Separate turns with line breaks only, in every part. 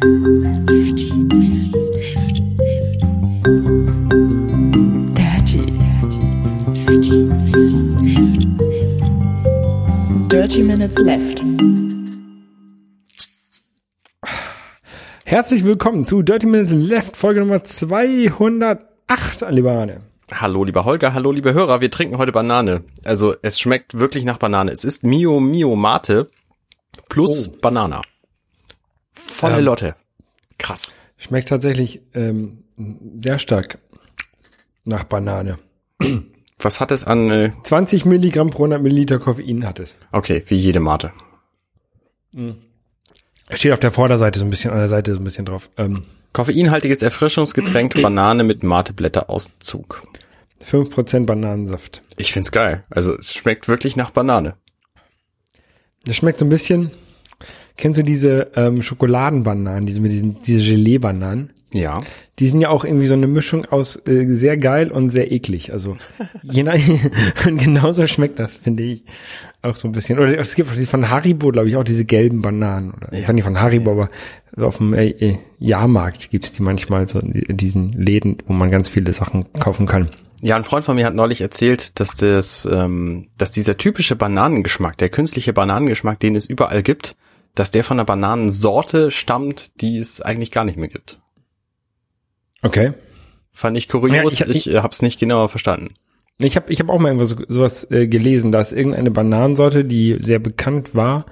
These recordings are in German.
Dirty Minutes Left. Dirty, dirty, dirty Minutes Left. Dirty Minutes Left.
Herzlich willkommen zu Dirty Minutes Left, Folge Nummer 208, lieber Arne.
Hallo, lieber Holger, hallo, liebe Hörer, wir trinken heute Banane. Also, es schmeckt wirklich nach Banane. Es ist Mio Mio Mate plus
Oh.
Banana. Volle
Ähm.
Lotte. Krass.
Schmeckt tatsächlich ähm, sehr stark nach Banane.
Was hat es an, äh,
20 Milligramm pro 100 Milliliter Koffein hat es.
okay, wie jede Mate.
Steht auf der Vorderseite so ein bisschen, an der Seite so ein bisschen drauf. Ähm,
Koffeinhaltiges Erfrischungsgetränk, Banane mit Mateblätterauszug.
5% Bananensaft.
Ich find's geil. Also, es schmeckt wirklich nach Banane.
Das schmeckt so ein bisschen, kennst du diese ähm, Schokoladenbananen, diese mit diesen, diese Gelee-Bananen?
Ja.
Die sind ja auch irgendwie so eine Mischung aus äh, sehr geil und sehr eklig. Also je nach, und genauso schmeckt das, finde ich. Auch so ein bisschen. Oder es gibt auch diese von Haribo, glaube ich, auch diese gelben Bananen. Oder ich fand die von Haribo, aber auf dem äh, äh, Jahrmarkt gibt's die manchmal so in diesen Läden, wo man ganz viele Sachen kaufen kann.
Ja, ein Freund von mir hat neulich erzählt, dass das, ähm, dass dieser typische Bananengeschmack, der künstliche Bananengeschmack, den es überall gibt, dass der von einer Bananensorte stammt, die es eigentlich gar nicht mehr gibt.
Okay.
Fand ich kurios,
Ja, ich-
ich, ich, hab's nicht genauer verstanden.
Ich habe ich hab auch mal irgendwas sowas äh, gelesen, dass irgendeine Bananensorte, die sehr bekannt war,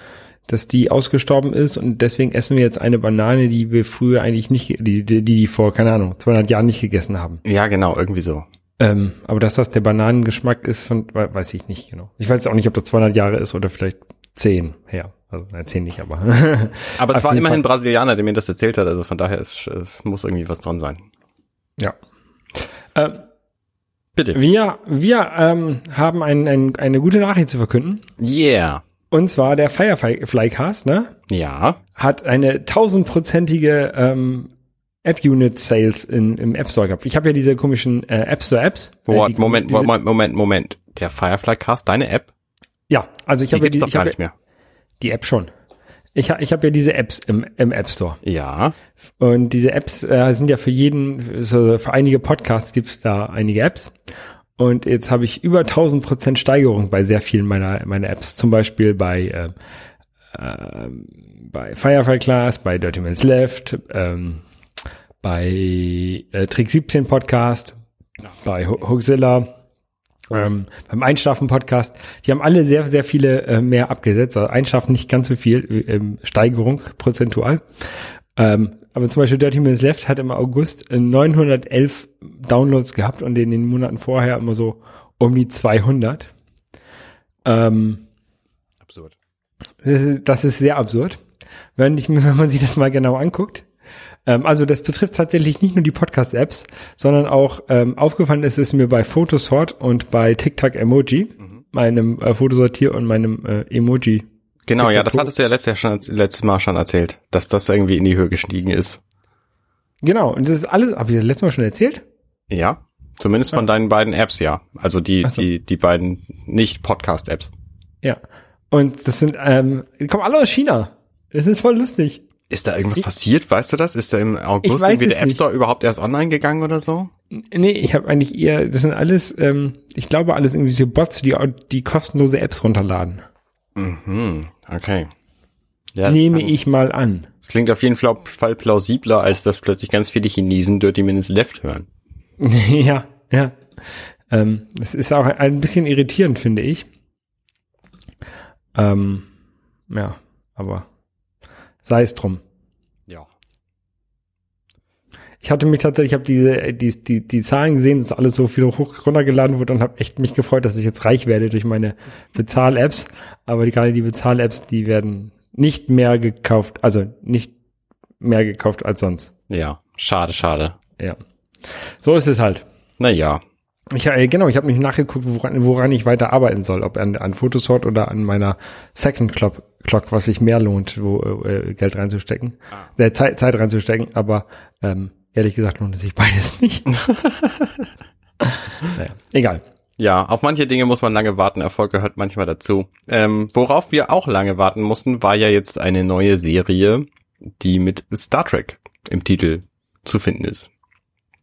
dass die ausgestorben ist und deswegen essen wir jetzt eine Banane, die wir früher eigentlich nicht, die die, die vor, keine Ahnung, 200 Jahren nicht gegessen haben.
Ja, genau, irgendwie so.
Ähm, aber dass das der Bananengeschmack ist, von, we- weiß ich nicht genau. Ich weiß auch nicht, ob das 200 Jahre ist oder vielleicht 10 her. Also, nein, 10 nicht, aber.
Aber es war immerhin
Fall.
Brasilianer, der mir das erzählt hat, also von daher ist, es muss irgendwie was dran sein.
ja. Äh,
Bitte.
wir wir ähm, haben ein, ein, eine gute Nachricht zu verkünden.
Yeah.
Und zwar der Fireflycast, ne?
Ja.
hat eine tausendprozentige ähm, App-Unit-Sales im App Store gehabt. Ich habe ja diese komischen äh, App Store-Apps. Äh, die-
Moment, Moment, Moment, Moment. Der Firefly Cast, deine App,
Ja, also ich habe ja die, ich hab ja, die App schon. Ich, ich habe ja diese Apps im, im App Store.
Ja.
Und diese Apps äh, sind ja für jeden, so für einige Podcasts gibt's da einige Apps. Und jetzt habe ich über 1000 Prozent Steigerung bei sehr vielen meiner, meiner Apps. Zum Beispiel bei, äh, äh, bei Firefly Class, bei Dirty Minutes Left, ähm, bei äh, Trick 17 Podcast, bei Ho- Hoaxilla, ähm, beim Einschlafen-Podcast, die haben alle sehr, sehr viele äh, mehr abgesetzt. Also Einschlafen nicht ganz so viel, äh, ähm, Steigerung prozentual. Ähm, aber zum Beispiel Dirty Minutes Left hat im August äh, 911 Downloads gehabt und in den Monaten vorher immer so um die 200. Ähm,
Absurd.
das ist, das ist sehr absurd, wenn, ich, wenn man sich das mal genau anguckt. Ähm, also das betrifft tatsächlich nicht nur die Podcast-Apps, sondern auch ähm, aufgefallen ist es mir bei Photosort und bei TikTok Emoji, meinem äh, Fotosortier und meinem äh, Emoji.
Genau, ja, das hattest du ja letztes, Jahr schon, letztes Mal schon erzählt, dass das irgendwie in die Höhe gestiegen ist.
Genau, und das ist alles, habe ich das letztes Mal schon erzählt?
Ja. Zumindest von deinen beiden Apps, ja. Also die,
so.
die, die beiden Nicht-Podcast-Apps.
Ja. Und das sind, ähm, die kommen alle aus China. Das ist voll lustig.
Ist da irgendwas passiert? Weißt du das? Ist da im August irgendwie der App
nicht.
Store überhaupt erst online gegangen oder so?
Nee, ich habe eigentlich eher, das sind alles, ähm, ich glaube alles irgendwie so Bots, die die kostenlose Apps runterladen.
Mhm, okay. Ja,
Nehme
das-
ich mal an.
Das klingt auf jeden Fall plausibler, als dass plötzlich ganz viele Chinesen Dirty Minutes Left hören.
ja, ja. Ähm, das ist auch ein bisschen irritierend, finde ich. Ähm, ja, aber sei es drum.
Ja.
Ich hatte mich tatsächlich, ich habe diese die, die die Zahlen gesehen, dass alles so viel hoch runtergeladen wurde und habe echt mich gefreut, dass ich jetzt reich werde durch meine Bezahl-Apps. Aber die, gerade die Bezahl-Apps, die werden nicht mehr gekauft, also nicht mehr gekauft als sonst.
Ja, schade, schade.
Ja, so ist es halt.
Naja,
Ich, äh, genau, ich habe mich nachgeguckt, woran, woran ich weiter arbeiten soll, ob an, an Photosort oder an meiner Second Clock, Clock was sich mehr lohnt, wo äh, Geld reinzustecken, äh, Zeit, Zeit reinzustecken, aber ähm, ehrlich gesagt lohnt es sich beides nicht. naja, egal.
Ja, auf manche Dinge muss man lange warten. Erfolg gehört manchmal dazu. Ähm, worauf wir auch lange warten mussten, war ja jetzt eine neue Serie, die mit Star Trek im Titel zu finden ist.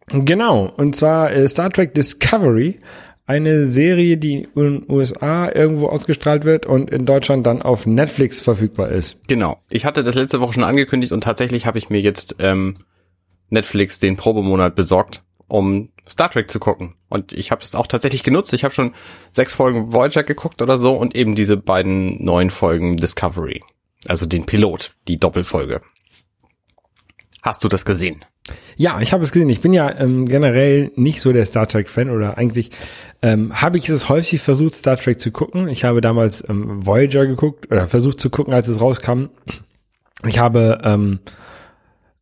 Genau, und zwar äh, Star Trek Discovery, eine Serie, die in den USA irgendwo ausgestrahlt wird und in Deutschland dann auf Netflix verfügbar ist.
Genau. Ich hatte das letzte Woche schon angekündigt und tatsächlich habe ich mir jetzt ähm, Netflix den Probemonat besorgt, um Star Trek zu gucken. Und ich habe es auch tatsächlich genutzt. Ich habe schon sechs Folgen Voyager geguckt oder so und eben diese beiden neuen Folgen Discovery. Also den Pilot, die Doppelfolge. Hast du das gesehen?
Ja, ich habe es gesehen. Ich bin ja ähm, generell nicht so der Star Trek-Fan oder eigentlich ähm, habe ich es häufig versucht, Star Trek zu gucken. Ich habe damals ähm, Voyager geguckt oder versucht zu gucken, als es rauskam. Ich habe ähm,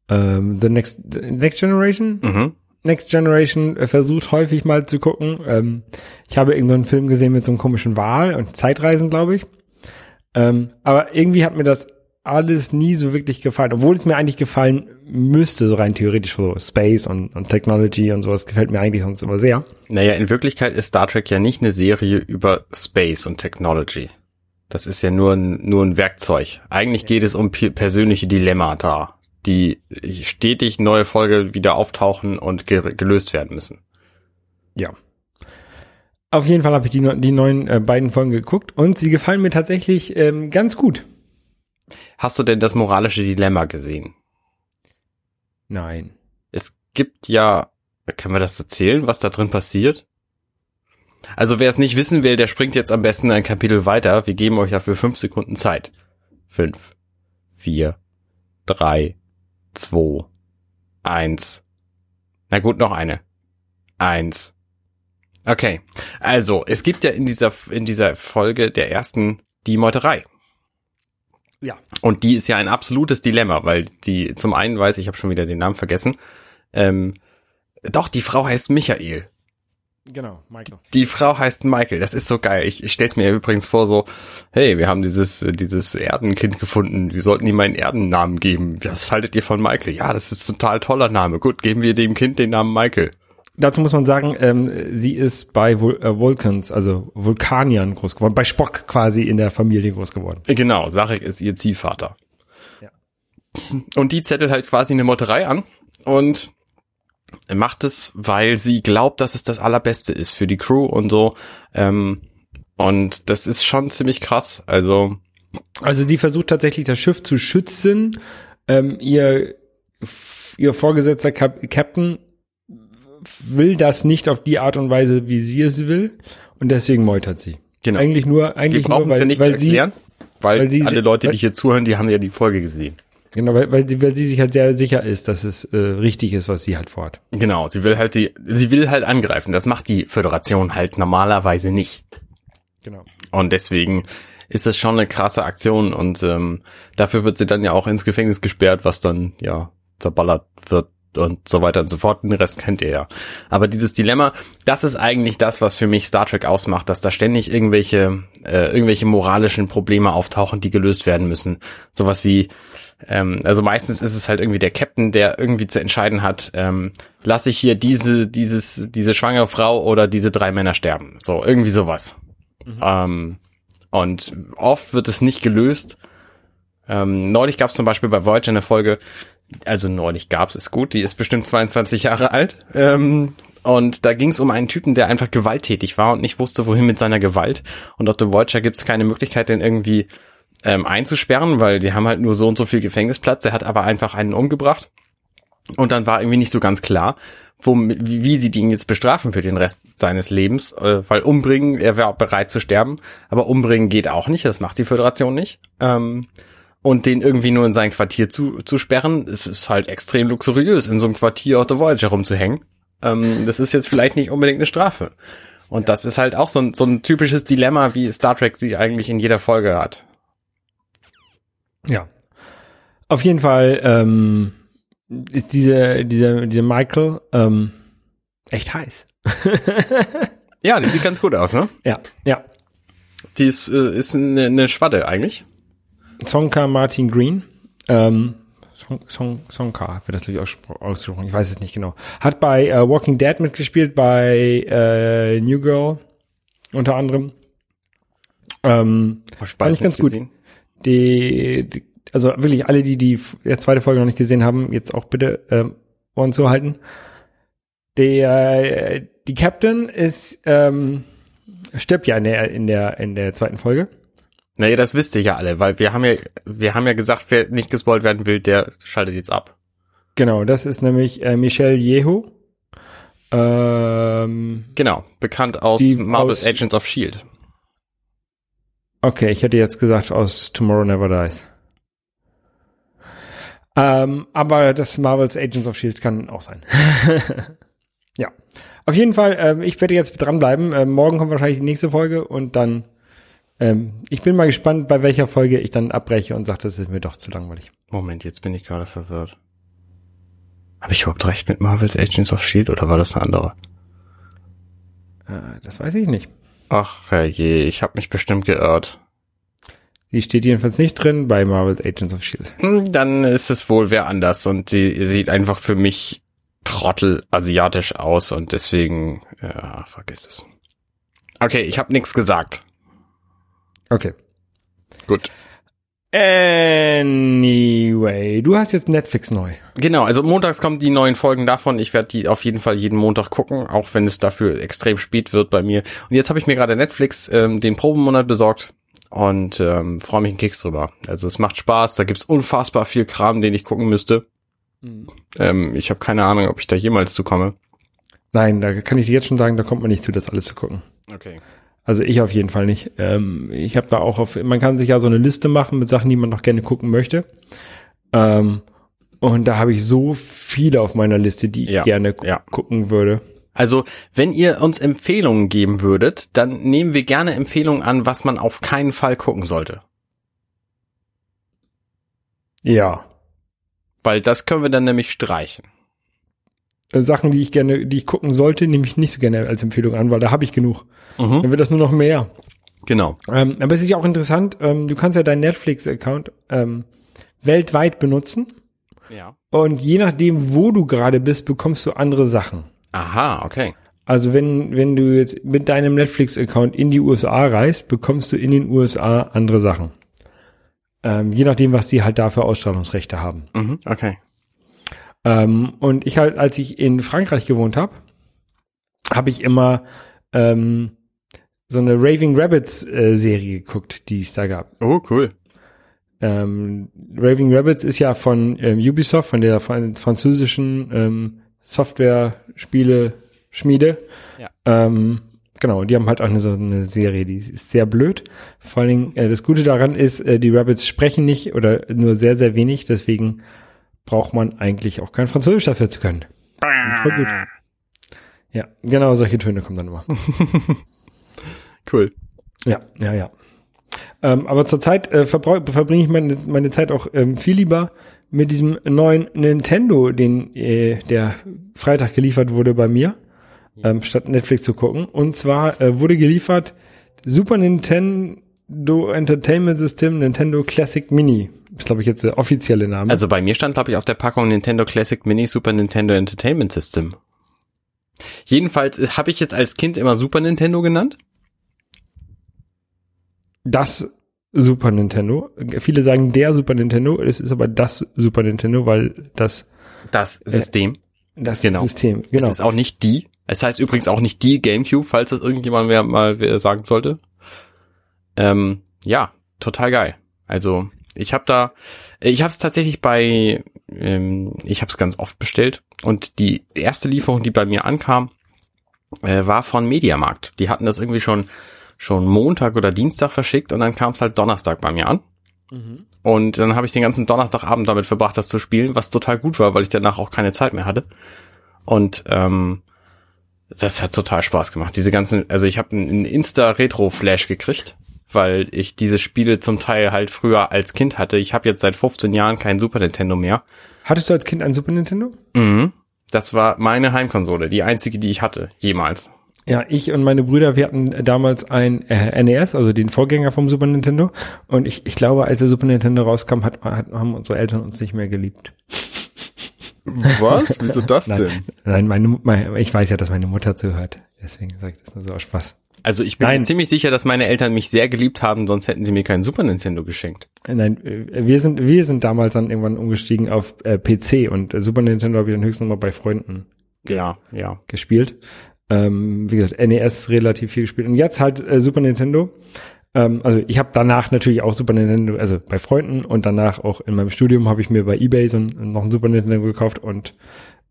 ähm, The Next, Next Generation
Mhm.
Next Generation versucht häufig mal zu gucken. Ähm, ich habe irgendeinen Film gesehen mit so einem komischen Wal und Zeitreisen, glaube ich. Ähm, aber irgendwie hat mir das alles nie so wirklich gefallen, obwohl es mir eigentlich gefallen müsste, so rein theoretisch so Space und, und Technology und sowas gefällt mir eigentlich sonst immer sehr.
Naja, in Wirklichkeit ist Star Trek ja nicht eine Serie über Space und Technology. Das ist ja nur ein, nur ein Werkzeug. Eigentlich geht es um pe- persönliche Dilemmata, die stetig neue Folge wieder auftauchen und ge gelöst werden müssen.
Ja. Auf jeden Fall habe ich die, die neuen äh, beiden Folgen geguckt und sie gefallen mir tatsächlich ähm, ganz gut.
Hast du denn das moralische Dilemma gesehen?
Nein.
Es gibt ja, können wir das erzählen, was da drin passiert? Also wer es nicht wissen will, der springt jetzt am besten ein Kapitel weiter. Wir geben euch dafür fünf Sekunden Zeit. Fünf, vier, drei, zwei, eins. Na gut, noch eine. Eins. Okay. Also, es gibt ja in dieser, in dieser Folge der ersten die Meuterei.
Ja.
Und die ist ja ein absolutes Dilemma, weil die zum einen weiß, ich habe schon wieder den Namen vergessen. Ähm, doch, die Frau heißt Michael.
Genau, Michael.
Die Frau heißt Michael. Das ist so geil. Ich, ich stell's mir übrigens vor so, hey, wir haben dieses, äh, dieses Erdenkind gefunden. Wir sollten ihm einen Erdennamen geben. Was haltet ihr von Michael? Ja, das ist ein total toller Name. Gut, geben wir dem Kind den Namen Michael.
Dazu muss man sagen, ähm, sie ist bei Vul äh, Vulcans, also Vulkaniern groß geworden, bei Spock quasi in der Familie groß geworden.
Genau, Sarek ist ihr Ziehvater.
Ja.
Und die zettelt halt quasi eine Motterei an und macht es, weil sie glaubt, dass es das Allerbeste ist für die Crew und so. Ähm, und das ist schon ziemlich krass. Also,
Also sie versucht tatsächlich das Schiff zu schützen. Ähm, ihr, ihr Vorgesetzter Cap Captain will das nicht auf die Art und Weise, wie sie es will. Und deswegen meutert sie.
genau.
Eigentlich nur, eigentlich nur, weil,
ja nicht
weil
erklären, weil,
weil sie-
alle Leute, die hier zuhören, die haben ja die Folge gesehen.
sie, genau, weil, weil, sie- weil sie sich halt sehr sicher ist, dass es äh, richtig ist, was sie halt vorhat.
Genau, sie will halt die, sie will halt angreifen. Das macht die Föderation halt normalerweise nicht.
Genau.
Und deswegen ist das schon eine krasse Aktion und ähm, dafür wird sie dann ja auch ins Gefängnis gesperrt, was dann ja zerballert wird und so weiter und so fort. Den Rest kennt ihr ja. Aber dieses Dilemma, das ist eigentlich das, was für mich Star Trek ausmacht, dass da ständig irgendwelche äh, irgendwelche moralischen Probleme auftauchen, die gelöst werden müssen. Sowas wie ähm, also meistens ist es halt irgendwie der Captain, der irgendwie zu entscheiden hat, ähm, lasse ich hier diese, dieses, diese schwangere Frau oder diese drei Männer sterben. So, irgendwie sowas. Ähm, und oft wird es nicht gelöst. Ähm, neulich gab es zum Beispiel bei Voyager eine Folge, also neulich gab es, ist gut, die ist bestimmt 22 Jahre alt. Ähm, und da ging es um einen Typen, der einfach gewalttätig war und nicht wusste, wohin mit seiner Gewalt. Und auf der Voyager gibt es keine Möglichkeit, den irgendwie ähm, einzusperren, weil die haben halt nur so und so viel Gefängnisplatz. Er hat aber einfach einen umgebracht. Und dann war irgendwie nicht so ganz klar, wo, wie, wie sie den jetzt bestrafen für den Rest seines Lebens, äh, weil umbringen, er wäre bereit zu sterben, aber umbringen geht auch nicht, das macht die Föderation nicht. Ähm, und den irgendwie nur in sein Quartier zu, zu sperren, es ist halt extrem luxuriös, in so einem Quartier auf der Voyager rumzuhängen. Ähm, das ist jetzt vielleicht nicht unbedingt eine Strafe. Und das ist halt auch so ein, so ein typisches Dilemma, wie Star Trek sie eigentlich in jeder Folge hat.
Ja. Auf jeden Fall ähm, ist diese, diese, diese Michael ähm, echt heiß.
Ja, die sieht ganz gut aus, ne?
Ja, ja.
Die ist, äh, ist eine, eine Schwadde eigentlich.
Sonka Martin Green. Ähm, Song, Song, Sonka wird das glaube ich ausgesprochen. Ich weiß es nicht genau. Hat bei äh, Walking Dead mitgespielt, bei äh, New Girl unter anderem. Ähm, Fand ich ganz gut. die, die Also wirklich alle, die die äh, zweite Folge noch nicht gesehen haben, jetzt auch bitte ähm, Ohren zuhalten. Der, äh, die Captain ist, ähm, stirbt ja in der, in der, in der zweiten Folge.
Naja, das wisst ihr ja alle, weil wir haben ja, wir haben ja gesagt, wer nicht gespoilt werden will, der schaltet jetzt ab.
Genau, das ist nämlich äh, Michelle Yeoh. Ähm,
Genau, bekannt aus Marvel's Agents of Shield.
okay, ich hätte jetzt gesagt aus Tomorrow Never Dies. Ähm, aber das Marvel's Agents of Shield kann auch sein. ja. Auf jeden Fall, ähm, ich werde jetzt dranbleiben. Ähm, morgen kommt wahrscheinlich die nächste Folge und dann, ähm, ich bin mal gespannt, bei welcher Folge ich dann abbreche und sage, das ist mir doch zu langweilig.
Moment, jetzt bin ich gerade verwirrt. Habe ich überhaupt recht mit Marvel's Agents of Shield oder war das eine andere?
Äh, das weiß ich nicht.
Ach je, ich habe mich bestimmt geirrt.
Die steht jedenfalls nicht drin bei Marvel's Agents of Shield.
Hm, Dann ist es wohl wer anders und sie sieht einfach für mich trottel asiatisch aus und deswegen, ja, vergiss es. Okay, ich habe nichts gesagt.
Okay.
Gut.
Anyway, du hast jetzt Netflix neu.
Genau, also montags kommen die neuen Folgen davon. Ich werde die auf jeden Fall jeden Montag gucken, auch wenn es dafür extrem spät wird bei mir. Und jetzt habe ich mir gerade Netflix ähm, den Probenmonat besorgt und ähm, freue mich einen Keks drüber. Also es macht Spaß, da gibt's unfassbar viel Kram, den ich gucken müsste. Ähm, ich habe keine Ahnung, ob ich da jemals zu komme.
Nein, da kann ich dir jetzt schon sagen, da kommt man nicht zu, das alles zu gucken.
Okay.
Also ich auf jeden Fall nicht. Ähm, ich habe da auch auf, man kann sich ja so eine Liste machen mit Sachen, die man noch gerne gucken möchte. Ähm, und da habe ich so viele auf meiner Liste, die ich
Ja,
gerne gu
ja.
gucken würde.
Also, wenn ihr uns Empfehlungen geben würdet, dann nehmen wir gerne Empfehlungen an, was man auf keinen Fall gucken sollte.
Ja.
Weil das können wir dann nämlich streichen.
Äh, Sachen, die ich gerne, die ich gucken sollte, nehme ich nicht so gerne als Empfehlung an, weil da habe ich genug.
Mhm.
Dann wird das nur noch mehr.
Genau.
Ähm, aber es ist ja auch interessant, ähm, du kannst ja deinen Netflix-Account ähm, weltweit benutzen
Ja.
und je nachdem, wo du gerade bist, bekommst du andere Sachen.
Aha, okay.
Also wenn, wenn du jetzt mit deinem Netflix-Account in die USA reist, bekommst du in den USA andere Sachen. Ähm, je nachdem, was die halt da für Ausstrahlungsrechte haben.
Mhm, okay.
Ähm, und ich halt, als ich in Frankreich gewohnt habe, habe ich immer ähm, so eine Raving Rabbits äh, Serie geguckt, die es da gab.
Oh, cool.
Ähm, Raving Rabbits ist ja von ähm, Ubisoft, von der fran- französischen ähm, Software-Spiele-Schmiede.
Ja.
Ähm, genau, die haben halt auch eine, so eine Serie, die ist sehr blöd. Vor allen Dingen, äh, das Gute daran ist, äh, die Rabbits sprechen nicht oder nur sehr, sehr wenig, deswegen braucht man eigentlich auch kein Französisch dafür zu können. Voll gut. Ja, genau, solche Töne kommen dann immer.
Cool.
Ja, ja, ja. Ähm, aber zurzeit äh, verbringe ich meine, meine Zeit auch ähm, viel lieber mit diesem neuen Nintendo, den äh, der Freitag geliefert wurde bei mir, ähm, statt Netflix zu gucken. Und zwar äh, wurde geliefert Super Nintendo Entertainment System Nintendo Classic Mini. Ist glaube ich jetzt der offizielle Name.
Also bei mir stand, glaube ich, auf der Packung Nintendo Classic Mini Super Nintendo Entertainment System. Jedenfalls habe ich es als Kind immer Super Nintendo genannt.
das Super Nintendo. Viele sagen der Super Nintendo, es ist aber das Super Nintendo, weil das
Das System.
das
Genau.
System. Genau.
Es ist auch nicht die. Es heißt übrigens auch nicht die GameCube, falls das irgendjemand mehr mal wer sagen sollte. Ähm, ja, total geil. Also ich habe da, ich habe es tatsächlich bei, ähm, ich habe es ganz oft bestellt und die erste Lieferung, die bei mir ankam, äh, war von Mediamarkt. Die hatten das irgendwie schon schon Montag oder Dienstag verschickt und dann kam es halt Donnerstag bei mir an. Und dann habe ich den ganzen Donnerstagabend damit verbracht, das zu spielen, was total gut war, weil ich danach auch keine Zeit mehr hatte. Und ähm, das hat total Spaß gemacht. Diese ganzen, also ich habe einen Insta-Retro-Flash gekriegt, weil ich diese Spiele zum Teil halt früher als Kind hatte. Ich habe jetzt seit 15 Jahren kein Super Nintendo mehr.
Hattest du als Kind ein Super Nintendo?
Mhm. Das war meine Heimkonsole, die einzige, die ich hatte, jemals.
Ja, ich und meine Brüder, wir hatten damals ein äh, NES, also den Vorgänger vom Super Nintendo. Und ich, ich glaube, als der Super Nintendo rauskam, hat, hat, haben unsere Eltern uns nicht mehr geliebt.
Was? Wieso das
Nein, nein meine, meine, ich weiß ja, dass meine Mutter zuhört. Deswegen sage ich das nur so aus Spaß.
Also ich bin
Nein.
mir ziemlich sicher, dass meine Eltern mich sehr geliebt haben, sonst hätten sie mir keinen Super Nintendo geschenkt.
Nein, äh, wir sind, wir sind damals dann irgendwann umgestiegen auf äh, PC und äh, Super Nintendo habe ich dann höchstens noch mal bei Freunden
Ja, ja.
gespielt. Ähm, wie gesagt, NES relativ viel gespielt. Und jetzt halt äh, Super Nintendo. Ähm, also ich habe danach natürlich auch Super Nintendo, also bei Freunden und danach auch in meinem Studium habe ich mir bei Ebay so ein, noch ein Super Nintendo gekauft und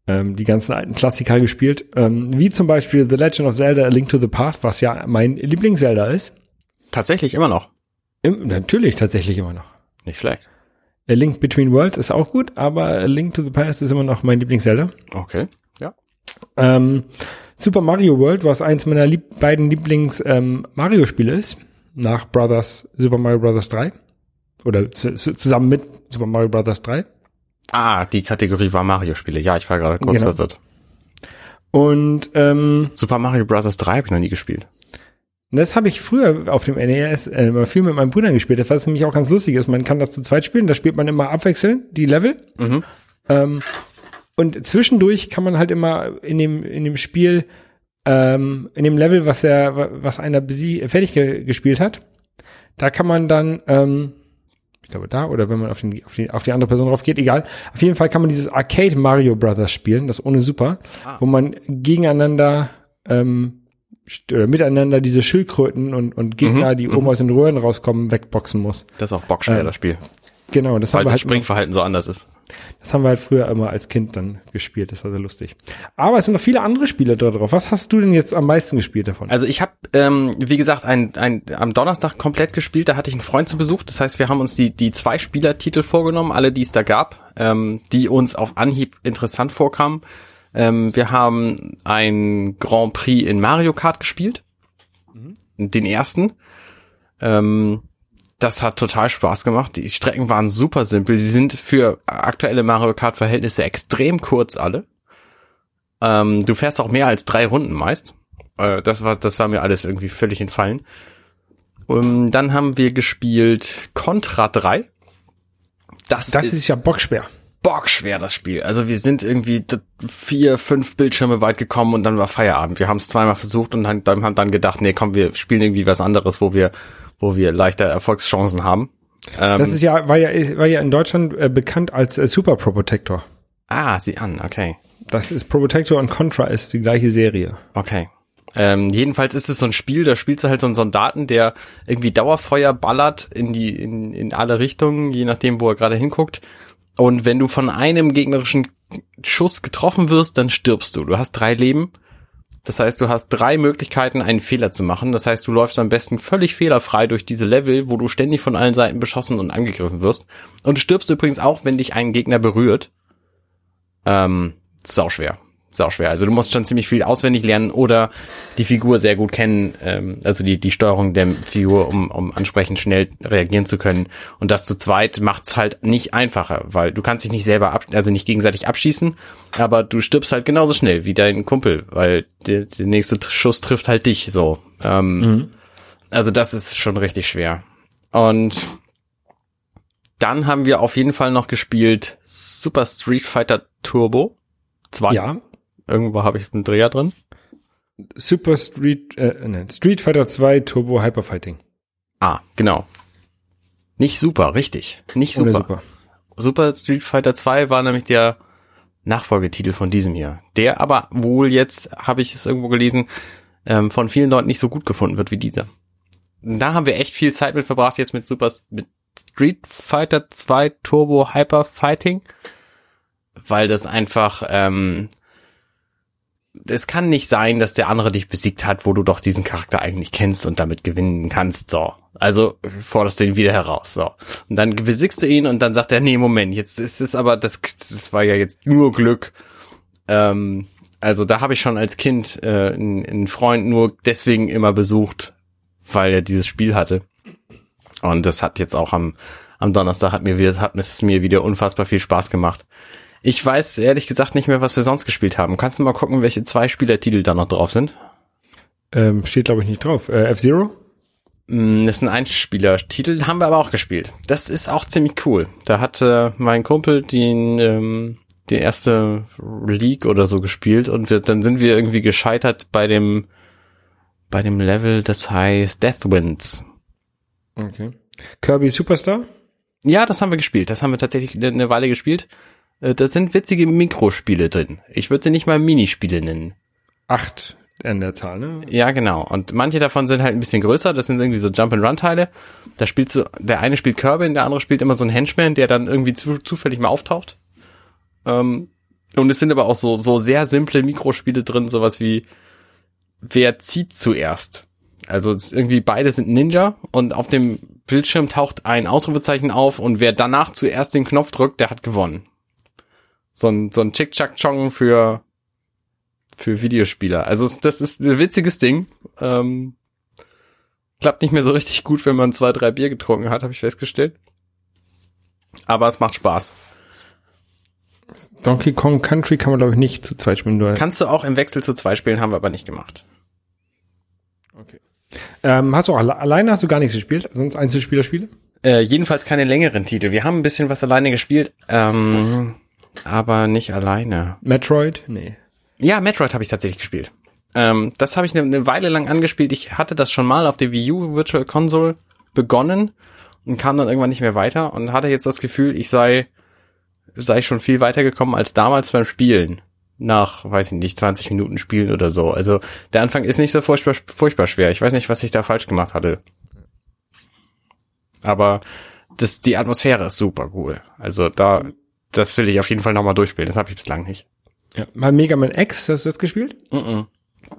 ähm, die ganzen alten Klassiker gespielt. Ähm, wie zum Beispiel The Legend of Zelda A Link to the Past, was ja mein Lieblings-Zelda ist.
Tatsächlich immer noch.
Im, natürlich tatsächlich immer noch.
Nicht schlecht.
A Link Between Worlds ist auch gut, aber A Link to the Past ist immer noch mein Lieblings-Zelda.
Okay. Ja.
Ähm, Super Mario World, was eins meiner lieb beiden Lieblings ähm, ist, nach Brothers, Super Mario Brothers 3. Oder zu, zu, zusammen mit Super Mario Brothers 3.
Ah, die Kategorie war Mario-Spiele. Ja, ich war gerade kurz
Genau.
verwirrt.
Und ähm,
Super Mario Bros. 3 habe ich noch nie gespielt.
das habe ich früher auf dem NES äh, immer viel mit meinen Brüdern gespielt. Das was nämlich auch ganz lustig ist. Man kann das zu zweit spielen, da spielt man immer abwechselnd die Level.
Mhm.
Ähm, und zwischendurch kann man halt immer in dem, in dem Spiel, ähm, in dem Level, was er, was einer besie fertig ge gespielt hat, da kann man dann, ähm, glaube da, oder wenn man auf, den, auf, die, auf die andere Person drauf geht, egal. Auf jeden Fall kann man dieses Arcade Mario Brothers spielen, das ohne Super,
Ah.
wo man gegeneinander, ähm, oder miteinander diese Schildkröten und, und Gegner,
Mhm,
die oben aus den Röhren rauskommen, wegboxen muss.
Das ist auch bockschwer,
Ähm,
das Spiel.
Genau, das
Weil
haben wir
das
halt immer-
Springverhalten so anders ist.
das haben wir halt früher immer als Kind dann gespielt. Das war sehr lustig. Aber es sind noch viele andere Spiele da drauf. Was hast du denn jetzt am meisten gespielt davon?
Also ich habe, ähm, wie gesagt, ein, ein, am Donnerstag komplett gespielt. Da hatte ich einen Freund zu Besuch. Das heißt, wir haben uns die, die zwei Spielertitel vorgenommen, alle, die es da gab, ähm, die uns auf Anhieb interessant vorkamen. Ähm, wir haben ein Grand Prix in Mario Kart gespielt. Den ersten. Ähm, das hat total Spaß gemacht. Die Strecken waren super simpel. Sie sind für aktuelle Mario Kart Verhältnisse extrem kurz alle. Ähm, du fährst auch mehr als drei Runden meist. Äh, das war, das war mir alles irgendwie völlig entfallen. Um, dann haben wir gespielt Contra 3. Das,
das
ist,
ist ja bockschwer.
bockschwer, das Spiel. Also wir sind irgendwie vier, fünf Bildschirme weit gekommen und dann war Feierabend. Wir haben es zweimal versucht und haben dann gedacht, nee, komm, wir spielen irgendwie was anderes, wo wir, wo wir leichter Erfolgschancen haben. Ähm,
Das ist ja, war ja, war ja in Deutschland äh, bekannt als äh, Super Pro Protector.
ah, sieh an, okay.
Das ist Pro Protector und Contra ist die gleiche Serie.
Okay. Ähm, jedenfalls ist es so ein Spiel, da spielst du halt so einen Soldaten, der irgendwie Dauerfeuer ballert in die, in, in alle Richtungen, je nachdem, wo er gerade hinguckt. Und wenn du von einem gegnerischen Schuss getroffen wirst, dann stirbst du. Du hast drei Leben. Das heißt, du hast drei Möglichkeiten, einen Fehler zu machen. Das heißt, du läufst am besten völlig fehlerfrei durch diese Level, wo du ständig von allen Seiten beschossen und angegriffen wirst. Und du stirbst übrigens auch, wenn dich ein Gegner berührt. Ähm, sauschwer. Sauschwer. Also du musst schon ziemlich viel auswendig lernen oder die Figur sehr gut kennen, ähm, also die, die Steuerung der Figur, um, um ansprechend schnell reagieren zu können. Und das zu zweit macht's halt nicht einfacher, weil du kannst dich nicht selber ab, also nicht gegenseitig abschießen, aber du stirbst halt genauso schnell wie dein Kumpel, weil der, der nächste Schuss trifft halt dich so. Ähm, Also das ist schon richtig schwer. Und dann haben wir auf jeden Fall noch gespielt Super Street Fighter Turbo 2.
Ja.
Irgendwo habe ich einen Dreher drin.
Super Street, äh, nein, Street Fighter 2 Turbo Hyper Fighting.
Ah, genau. Nicht super, richtig. Nicht
Oder
super. Super Street Fighter 2 war nämlich der Nachfolgetitel von diesem hier. Der aber wohl jetzt, habe ich es irgendwo gelesen, ähm, von vielen Leuten nicht so gut gefunden wird wie dieser. Da haben wir echt viel Zeit mit verbracht jetzt mit Super mit Street Fighter 2 Turbo Hyper Fighting, weil das einfach ähm, es kann nicht sein, dass der andere dich besiegt hat, wo du doch diesen Charakter eigentlich kennst und damit gewinnen kannst. So. Also forderst du ihn wieder heraus. So. Und dann besiegst du ihn und dann sagt er, nee, Moment, jetzt ist es aber, das, das war ja jetzt nur Glück. Ähm, also da habe ich schon als Kind äh, einen, einen Freund nur deswegen immer besucht, weil er dieses Spiel hatte. Und das hat jetzt auch am, am Donnerstag hat mir wieder, hat es mir wieder unfassbar viel Spaß gemacht. Ich weiß ehrlich gesagt nicht mehr, was wir sonst gespielt haben. Kannst du mal gucken, welche zwei Spielertitel da noch drauf sind?
Ähm, steht glaube ich nicht drauf. Äh, F-Zero?
Mm, Das ist ein Einspielertitel, haben wir aber auch gespielt. Das ist auch ziemlich cool. Da hat äh, mein Kumpel den, ähm, die erste League oder so gespielt und wir, dann sind wir irgendwie gescheitert bei dem bei dem Level, das heißt Deathwinds.
Okay. Kirby Superstar?
Ja, das haben wir gespielt. Das haben wir tatsächlich eine- eine Weile gespielt. Äh, Da sind witzige Mikrospiele drin. Ich würde sie nicht mal Minispiele nennen.
Acht an der Zahl, ne?
Ja, genau. Und manche davon sind halt ein bisschen größer. Das sind irgendwie so Jump-and-Run-Teile. Da spielst du, der eine spielt Kirby der andere spielt immer so einen Henchman, der dann irgendwie zu, zufällig mal auftaucht. Ähm, und es sind aber auch so, so sehr simple Mikrospiele drin, sowas wie, wer zieht zuerst? Also irgendwie beide sind Ninja und auf dem Bildschirm taucht ein Ausrufezeichen auf und wer danach zuerst den Knopf drückt, der hat gewonnen. So ein, so ein Chick-Chack-Chong für, für Videospieler. Also das ist ein witziges Ding. Ähm, klappt nicht mehr so richtig gut, wenn man zwei, drei Bier getrunken hat, habe ich festgestellt. Aber es macht Spaß.
Donkey Kong Country kann man, glaube ich, nicht zu zweit spielen. Nur
Kannst du auch im Wechsel zu zwei spielen, haben wir aber nicht gemacht.
okay. ähm, hast du auch alle, alleine hast du gar nichts gespielt? Sonst Einzelspielerspiele?
Äh, jedenfalls keine längeren Titel. Wir haben ein bisschen was alleine gespielt, ähm, aber nicht alleine.
Metroid? Nee.
Ja, Metroid habe ich tatsächlich gespielt. Ähm, das habe ich eine, eine Weile lang angespielt. Ich hatte das schon mal auf der Wii U Virtual Console begonnen und kam dann irgendwann nicht mehr weiter und hatte jetzt das Gefühl, ich sei sei schon viel weitergekommen als damals beim Spielen. Nach, weiß ich nicht, 20 Minuten Spielen oder so. Also der Anfang ist nicht so furchtbar, furchtbar schwer. Ich weiß nicht, was ich da falsch gemacht hatte. Aber das, die Atmosphäre ist super cool. Also da, das will ich auf jeden Fall nochmal durchspielen. Das habe ich bislang nicht.
Ja. Mal Mega Man X, hast du das gespielt?
Mhm.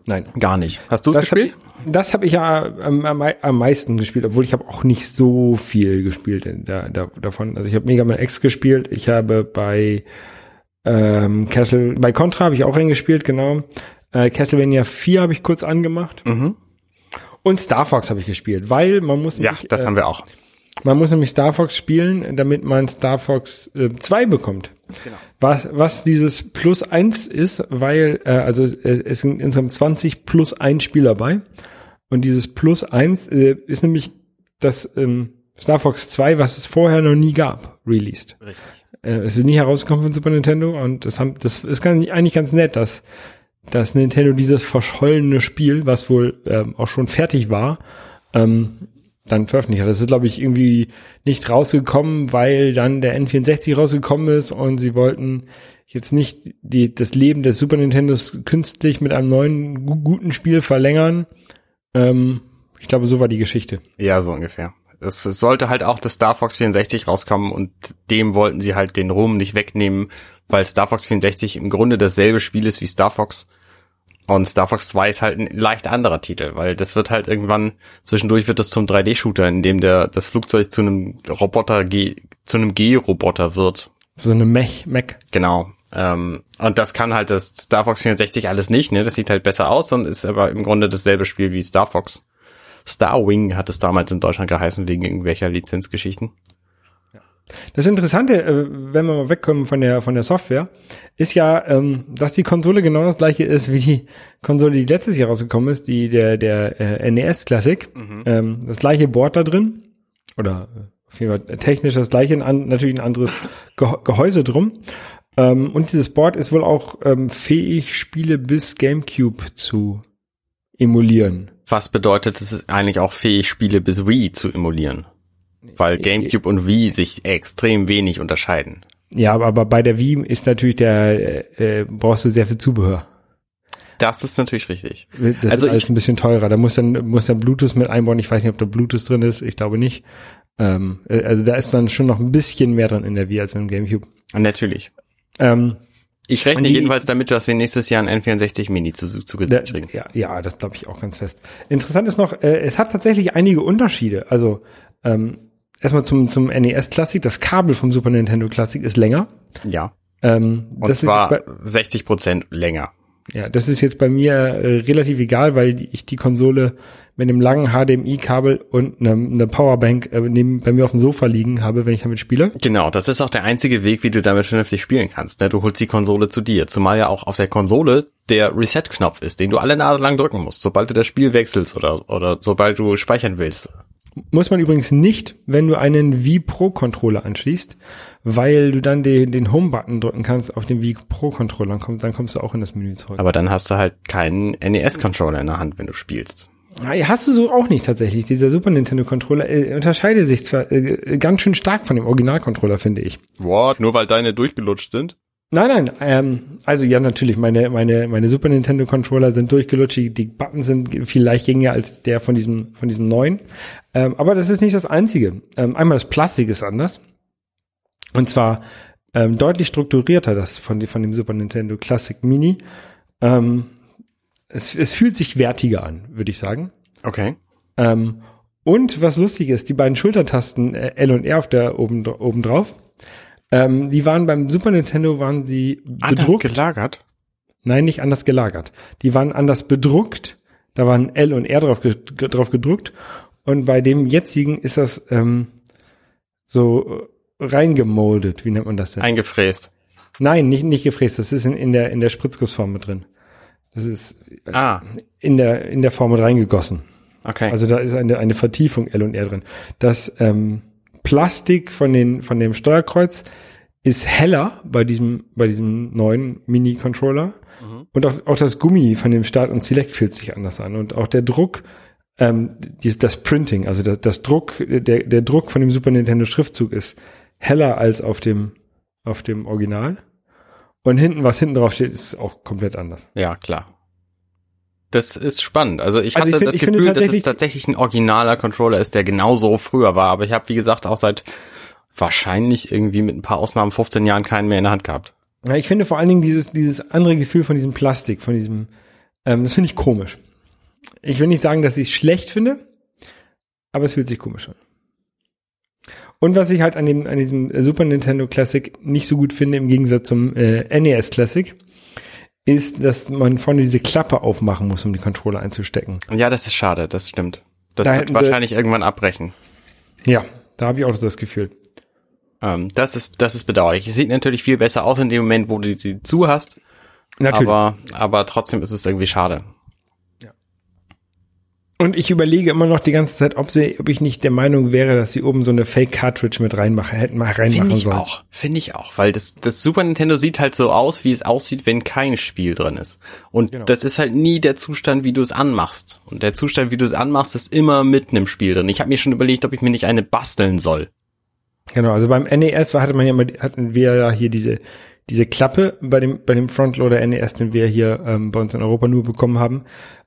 Nein.
Gar nicht. Hast du es
Das habe
gespielt?
ich, das hab ich ja am, am, am meisten gespielt, obwohl ich habe auch nicht so viel gespielt in da, da, davon. Also ich habe Mega Man X gespielt, ich habe bei ähm, Castle, bei Contra habe ich auch reingespielt, genau. Äh, Castlevania 4 habe ich kurz angemacht
Mhm.
und Star Fox habe ich gespielt, weil man muss
Ja,
nämlich,
das
äh,
haben wir auch.
Man muss nämlich Star Fox spielen, damit man Star Fox äh, 2 bekommt.
Genau.
Was, was dieses Plus 1 ist, weil, äh, also äh, es sind insgesamt 20 plus 1 Spieler bei. Und dieses Plus 1 äh, ist nämlich das ähm, Star Fox 2, was es vorher noch nie gab, released.
Richtig.
Äh, es ist nie herausgekommen von Super Nintendo und das, haben, das ist ganz, eigentlich ganz nett, dass, dass Nintendo dieses verschollene Spiel, was wohl ähm, auch schon fertig war, ähm, dann veröffentlicht hat. Das ist, glaube ich, irgendwie nicht rausgekommen, weil dann der N64 rausgekommen ist und sie wollten jetzt nicht die, das Leben des Super Nintendos künstlich mit einem neuen gu guten Spiel verlängern. Ähm, ich glaube, so war die Geschichte.
Ja, so ungefähr. Es sollte halt auch das Star Fox 64 rauskommen und dem wollten sie halt den Ruhm nicht wegnehmen, weil Star Fox 64 im Grunde dasselbe Spiel ist wie Star Fox. Und Star Fox 2 ist halt ein leicht anderer Titel, weil das wird halt irgendwann, zwischendurch wird das zum 3D-Shooter, in dem der, das Flugzeug zu einem Roboter, G, zu einem G-Roboter wird.
So eine Mech, Mech.
Genau. Ähm, und das kann halt das Star Fox 64 alles nicht, ne? Das sieht halt besser aus und ist aber im Grunde dasselbe Spiel wie Star Fox. Star Wing hat es damals in Deutschland geheißen, wegen irgendwelcher Lizenzgeschichten.
Das Interessante, äh, wenn wir mal wegkommen von der von der Software, ist ja, ähm, dass die Konsole genau das gleiche ist wie die Konsole, die letztes Jahr rausgekommen ist, die der der äh, NES Classic. Ähm, das gleiche Board da drin oder äh, auf jeden Fall technisch das gleiche, natürlich ein anderes Ge Gehäuse drum. Ähm, und dieses Board ist wohl auch fähig, Spiele bis GameCube zu emulieren.
Was bedeutet, es eigentlich auch fähig, Spiele bis Wii zu emulieren. Weil GameCube und Wii sich extrem wenig unterscheiden.
Ja, aber, bei der Wii ist natürlich der äh, äh, brauchst du sehr viel Zubehör.
Das ist natürlich richtig.
Das
Also
ist alles
ich-
ein bisschen teurer. Da muss dann muss dann Bluetooth mit einbauen. Ich weiß nicht, ob da Bluetooth drin ist. Ich glaube nicht. Ähm, äh, also da ist dann schon noch ein bisschen mehr dran in der Wii als im GameCube.
Natürlich.
Ähm,
Ich rechne
die-
jedenfalls damit, dass wir nächstes Jahr ein N64 Mini zu,
der,
zugesetzt kriegen.
ja, ja, das glaube ich auch ganz fest. Interessant ist noch, äh, es hat tatsächlich einige Unterschiede. Also ähm, erstmal zum zum NES Classic. Das Kabel vom Super Nintendo Classic ist länger.
Ja.
Ähm,
Und
das
zwar
ist bei,
60 Prozent länger.
Ja, das ist jetzt bei mir äh, relativ egal, weil ich die Konsole mit einem langen HDMI-Kabel und einer eine Powerbank äh, neben, bei mir auf dem Sofa liegen habe, wenn ich damit spiele.
Genau, das ist auch der einzige Weg, wie du damit vernünftig spielen kannst. Ne? Du holst die Konsole zu dir, zumal ja auch auf der Konsole der Reset-Knopf ist, den du alle Nase lang drücken musst, sobald du das Spiel wechselst oder, oder sobald du speichern willst.
Muss man übrigens nicht, wenn du einen Wii Pro Controller anschließt, weil du dann den, den Home-Button drücken kannst auf den Wii Pro Controller, dann, komm, dann kommst du auch in das Menü zurück.
Aber dann hast du halt keinen NES-Controller in der Hand, wenn du spielst.
Hast du so auch nicht tatsächlich. Dieser Super Nintendo Controller äh, unterscheidet sich zwar äh, ganz schön stark von dem Original-Controller, finde ich.
What? Nur weil deine durchgelutscht sind?
Nein, nein, ähm, also ja, natürlich, meine, meine, meine Super Nintendo Controller sind durchgelutscht, die, Buttons sind viel leichtgängiger als der von diesem, von diesem neuen. Ähm, aber das ist nicht das einzige. Ähm, einmal das Plastik ist anders. Und zwar ähm, deutlich strukturierter, das von, von dem Super Nintendo Classic Mini. Ähm, es, es fühlt sich wertiger an, würde ich sagen.
Okay.
Ähm, und was lustig ist, die beiden Schultertasten äh, L und R auf der oben, oben drauf, ähm, die waren beim Super Nintendo waren sie
Anders
bedruckt.
gelagert?
Nein, nicht anders gelagert. Die waren anders bedruckt. Da waren L und R drauf, drauf gedruckt. Und bei dem jetzigen ist das ähm, so äh, reingemoldet. Wie nennt man das denn?
Eingefräst.
Nein, nicht, nicht gefräst. Das ist in, in der in der Spritzgussform mit drin. Das ist
Ah,
in der in der Form mit reingegossen.
okay.
Also da ist eine, eine Vertiefung L und R drin. Das ähm, Plastik von, den, von dem Steuerkreuz ist heller bei diesem, bei diesem neuen Mini-Controller. Und auch, auch das Gummi von dem Start und Select fühlt sich anders an. Und auch der Druck, ähm, die, das Printing, also das, das Druck, der, der Druck von dem Super Nintendo Schriftzug ist heller als auf dem, auf dem Original. Und hinten, was hinten drauf steht, ist auch komplett anders.
ja, klar. Das ist spannend. Also ich
Also ich
hatte
find-
das
ich
Gefühl, dass es
tatsächlich-
tatsächlich ein originaler Controller ist, der genauso früher war. Aber ich habe, wie gesagt, auch seit wahrscheinlich irgendwie mit ein paar Ausnahmen 15 Jahren keinen mehr in der Hand gehabt.
Ja, ich finde vor allen Dingen dieses, dieses andere Gefühl von diesem Plastik, von diesem, ähm, das finde ich komisch. Ich will nicht sagen, dass ich es schlecht finde, aber es fühlt sich komisch an. Und was ich halt an, dem, an diesem Super Nintendo Classic nicht so gut finde, im Gegensatz zum äh, NES Classic, ist, dass man vorne diese Klappe aufmachen muss, um die Controller einzustecken.
Ja, das ist schade, das stimmt. Das
Da
wird wahrscheinlich irgendwann abbrechen.
Ja, da habe ich auch so das Gefühl.
Ähm, das ist, das ist bedauerlich. Es sieht natürlich viel besser aus in dem Moment, wo du sie zu hast,
Natürlich.
aber, aber trotzdem ist es irgendwie schade.
Und ich überlege immer noch die ganze Zeit, ob sie, ob ich nicht der Meinung wäre, dass sie oben so eine Fake Cartridge mit reinmachen, hätten mal reinmachen
Finde ich
sollen.
auch, finde ich auch, weil das, das Super Nintendo sieht halt so aus, wie es aussieht, wenn kein Spiel drin ist. Und
Genau.
das ist halt nie der Zustand, wie du es anmachst. Und der Zustand, wie du es anmachst, ist immer mitten im Spiel drin. Ich habe mir schon überlegt, ob ich mir nicht eine basteln soll.
Genau, also beim NES hatte man ja mal, hatten wir ja hier diese, diese Klappe bei dem, bei dem Frontloader NES, den wir hier ähm, bei uns in Europa nur bekommen haben.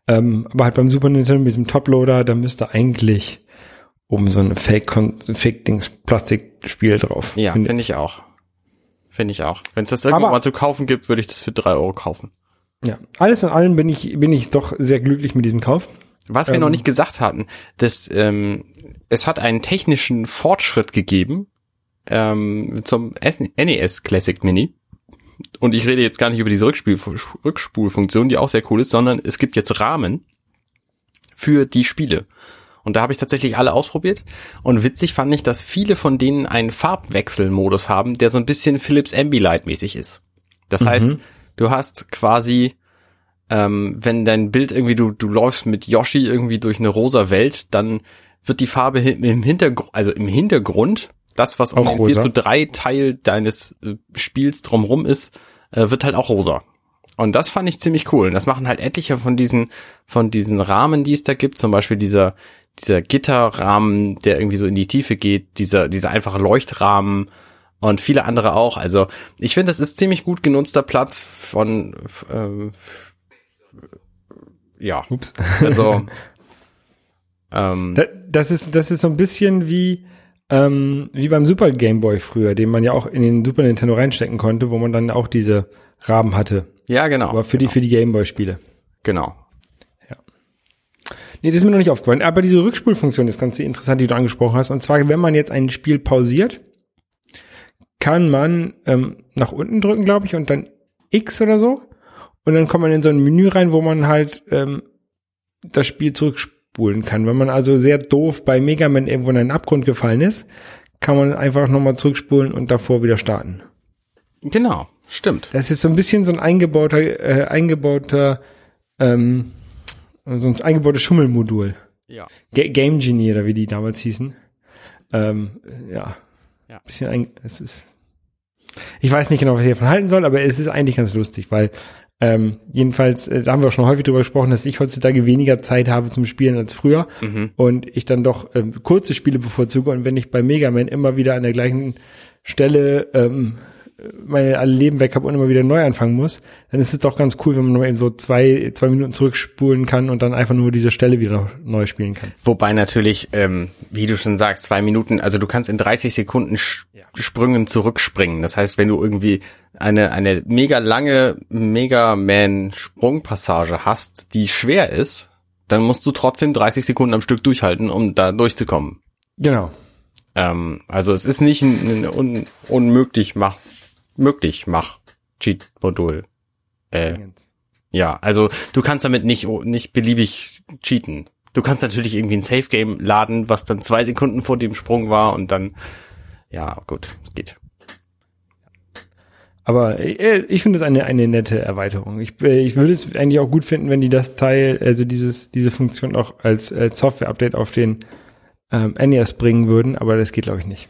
Ähm, aber halt beim Super Nintendo mit diesem Toploader, da müsste eigentlich oben so ein Fake, Fake Dings Plastikspiel drauf.
Ja,
Finde-
finde ich auch. Finde ich auch. Wenn es das irgendwann mal zu kaufen gibt, würde ich das für drei Euro kaufen.
ja. Alles in allem bin ich, bin ich doch sehr glücklich mit diesem Kauf.
Was wir
Ähm.
noch nicht gesagt hatten, das, ähm, es hat einen technischen Fortschritt gegeben ähm, zum NES Classic Mini. Und ich rede jetzt gar nicht über diese Rückspiel Rückspulfunktion, die auch sehr cool ist, sondern es gibt jetzt Rahmen für die Spiele. Und da habe ich tatsächlich alle ausprobiert. Und witzig fand ich, dass viele von denen einen Farbwechselmodus haben, der so ein bisschen Philips Ambilight mäßig ist. Das
Mhm.
heißt, du hast quasi ähm, wenn dein Bild irgendwie, du, du läufst mit Yoshi irgendwie durch eine rosa Welt, dann wird die Farbe im Hintergrund, also im Hintergrund, das, was um
Auch
den
rosa?
4 zu 3 Teil deines äh, Spiels drumrum ist, äh, wird halt auch rosa. Und das fand ich ziemlich cool. Und das machen halt etliche von diesen, von diesen Rahmen, die es da gibt. Zum Beispiel dieser, dieser Gitterrahmen, der irgendwie so in die Tiefe geht, dieser, dieser einfache Leuchtrahmen und viele andere auch. Also ich finde, das ist ziemlich gut genutzter Platz von, ähm, ja,
Ups.
also ähm,
Da- Das ist, das ist so ein bisschen wie, ähm, wie beim Super Game Boy früher, den man ja auch in den Super Nintendo reinstecken konnte, wo man dann auch diese Raben hatte.
ja genau,
Aber für die, für die Game Boy Spiele.
genau.
Nee, das ist mir noch nicht aufgefallen. Aber diese Rückspulfunktion ist ganz interessant, die du angesprochen hast. Und zwar, wenn man jetzt ein Spiel pausiert, kann man ähm, nach unten drücken, glaube ich, und dann X oder so. Und dann kommt man in so ein Menü rein, wo man halt ähm, das Spiel zurückspulen kann. Wenn man also sehr doof bei Mega Man irgendwo in einen Abgrund gefallen ist, kann man einfach nochmal zurückspulen und davor wieder starten.
Genau, stimmt.
Das ist so ein bisschen so ein eingebauter, äh, eingebauter, ähm, so ein eingebautes Schummelmodul.
Ja.
Ga- Game Genie oder wie die damals hießen. Ähm, ja.
Ja.
Bisschen ein, es ist. Ich weiß nicht genau, was ich davon halten soll, aber es ist eigentlich ganz lustig, weil Ähm, jedenfalls, äh, da haben wir auch schon häufig drüber gesprochen, dass ich heutzutage weniger Zeit habe zum Spielen als früher. Und ich dann doch ähm, kurze Spiele bevorzuge. Und wenn ich bei Mega Man immer wieder an der gleichen Stelle ähm, meine alle Leben weg habe und immer wieder neu anfangen muss, dann ist es doch ganz cool, wenn man nur eben so zwei, zwei Minuten zurückspulen kann und dann einfach nur diese Stelle wieder neu spielen kann.
Wobei natürlich, ähm, wie du schon sagst, zwei Minuten, also du kannst in 30 Sekunden Sch Sprüngen zurückspringen. Das heißt, wenn du irgendwie eine, eine mega lange Mega Man Sprungpassage hast, die schwer ist, dann musst du trotzdem 30 Sekunden am Stück durchhalten, um da durchzukommen.
Genau.
Ähm, also es ist nicht ein, ein un, unmöglich mach, möglich mach Cheat-Modul. Äh, ja, also du kannst damit nicht, nicht beliebig cheaten. Du kannst natürlich irgendwie ein Safe-Game laden, was dann zwei Sekunden vor dem Sprung war und dann, ja, gut, geht.
Aber äh, ich finde es eine, eine nette Erweiterung. Ich, äh, ich würde es eigentlich auch gut finden, wenn die das Teil, also dieses, diese Funktion auch als äh, Software-Update auf den ähm, NES bringen würden, aber das geht glaube ich nicht.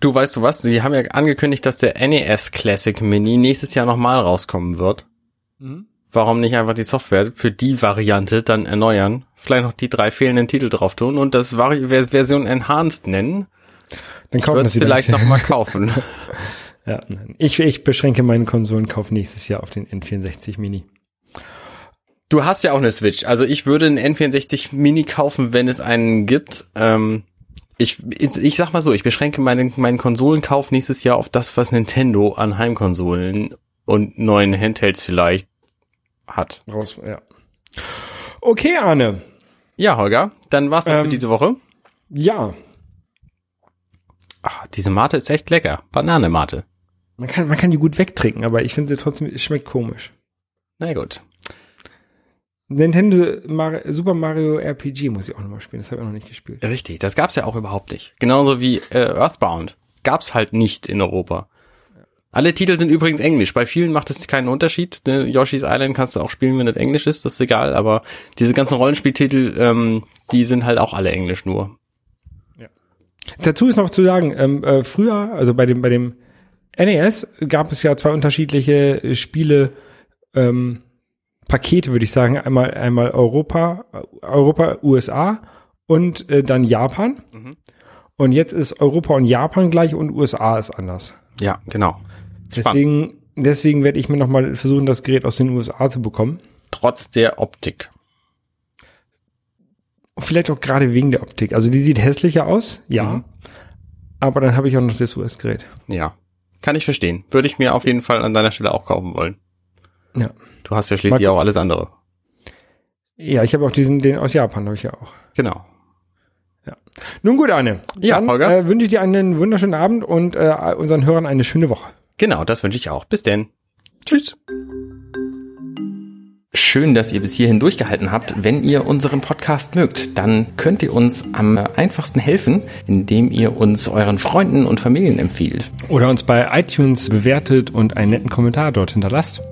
Du weißt du was? Sie haben ja angekündigt, dass der NES Classic Mini nächstes Jahr nochmal rauskommen wird. Warum nicht einfach die Software für die Variante dann erneuern? Vielleicht noch die drei fehlenden Titel drauf tun und das Vari Version Enhanced nennen.
Dann
Ich
kaufen
würde
wir
es
sie
vielleicht nochmal kaufen.
Ja, nein. ich, ich beschränke meinen Konsolenkauf nächstes Jahr auf den N64 Mini.
Du hast ja auch eine Switch. Also ich würde einen N64 Mini kaufen, wenn es einen gibt. Ähm, ich, ich sag mal so, ich beschränke meinen, meinen Konsolenkauf nächstes Jahr auf das, was Nintendo an Heimkonsolen und neuen Handhelds vielleicht hat.
Raus, ja. Okay, Arne.
Ja, Holger, dann war's das
Ähm,
für diese Woche.
Ja,
Ach, diese Mate ist echt lecker. Banane-Mate.
man kann, man kann die gut wegtrinken, aber ich finde sie trotzdem, es schmeckt komisch.
Na gut.
Nintendo Mar Super Mario RPG muss ich auch nochmal spielen, das habe ich auch noch nicht gespielt.
Richtig, das gab's ja auch überhaupt nicht. Genauso wie äh, Earthbound. Gab's halt nicht in Europa. Alle Titel sind übrigens Englisch. Bei vielen macht es keinen Unterschied. Ne? Yoshi's Island kannst du auch spielen, wenn das Englisch ist, das ist egal. Aber diese ganzen Rollenspieltitel, ähm, die sind halt auch alle Englisch nur.
Dazu ist noch zu sagen, ähm, äh, früher, also bei dem, bei dem NES gab es ja zwei unterschiedliche äh, Spiele, ähm, Pakete, würde ich sagen. Einmal, einmal Europa, Europa, USA und äh, dann Japan. Und jetzt ist Europa und Japan gleich und USA ist anders.
Ja, genau. Spannend.
Deswegen, deswegen werde ich mir nochmal versuchen, das Gerät aus den USA zu bekommen.
Trotz der Optik.
Vielleicht auch gerade wegen der Optik. Also die sieht hässlicher aus, ja.
Mhm.
Aber dann habe ich auch noch das US-Gerät.
Ja. Kann ich verstehen. Würde ich mir auf jeden Fall an deiner Stelle auch kaufen wollen.
Ja.
Du hast ja schließlich
Mag-
auch alles andere.
Ja, ich habe auch diesen, den aus Japan habe ich ja auch.
Genau.
Nun gut, Anne.
Ja,
Dann
Holger.
äh, wünsche ich dir einen wunderschönen Abend und äh, unseren Hörern eine schöne Woche.
Genau, das wünsche ich auch. Bis denn.
Tschüss.
Schön, dass ihr bis hierhin durchgehalten habt. Wenn ihr unseren Podcast mögt, dann könnt ihr uns am einfachsten helfen, indem ihr uns euren Freunden und Familien empfiehlt.
Oder uns bei iTunes bewertet und einen netten Kommentar dort hinterlasst.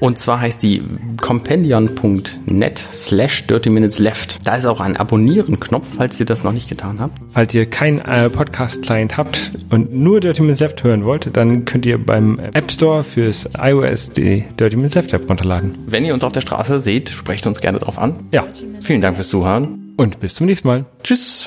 Und zwar heißt die compendion.net slash dirty minutes left. Da ist auch ein Abonnieren-Knopf, falls ihr das noch nicht getan habt.
Falls ihr keinen äh, Podcast-Client habt und nur Dirty Minutes Left hören wollt, dann könnt ihr beim App Store fürs iOS die Dirty Minutes Left App runterladen.
Wenn ihr uns auf der Straße seht, sprecht uns gerne drauf an.
Ja,
Vielen Dank fürs Zuhören.
und bis zum nächsten Mal.
Tschüss.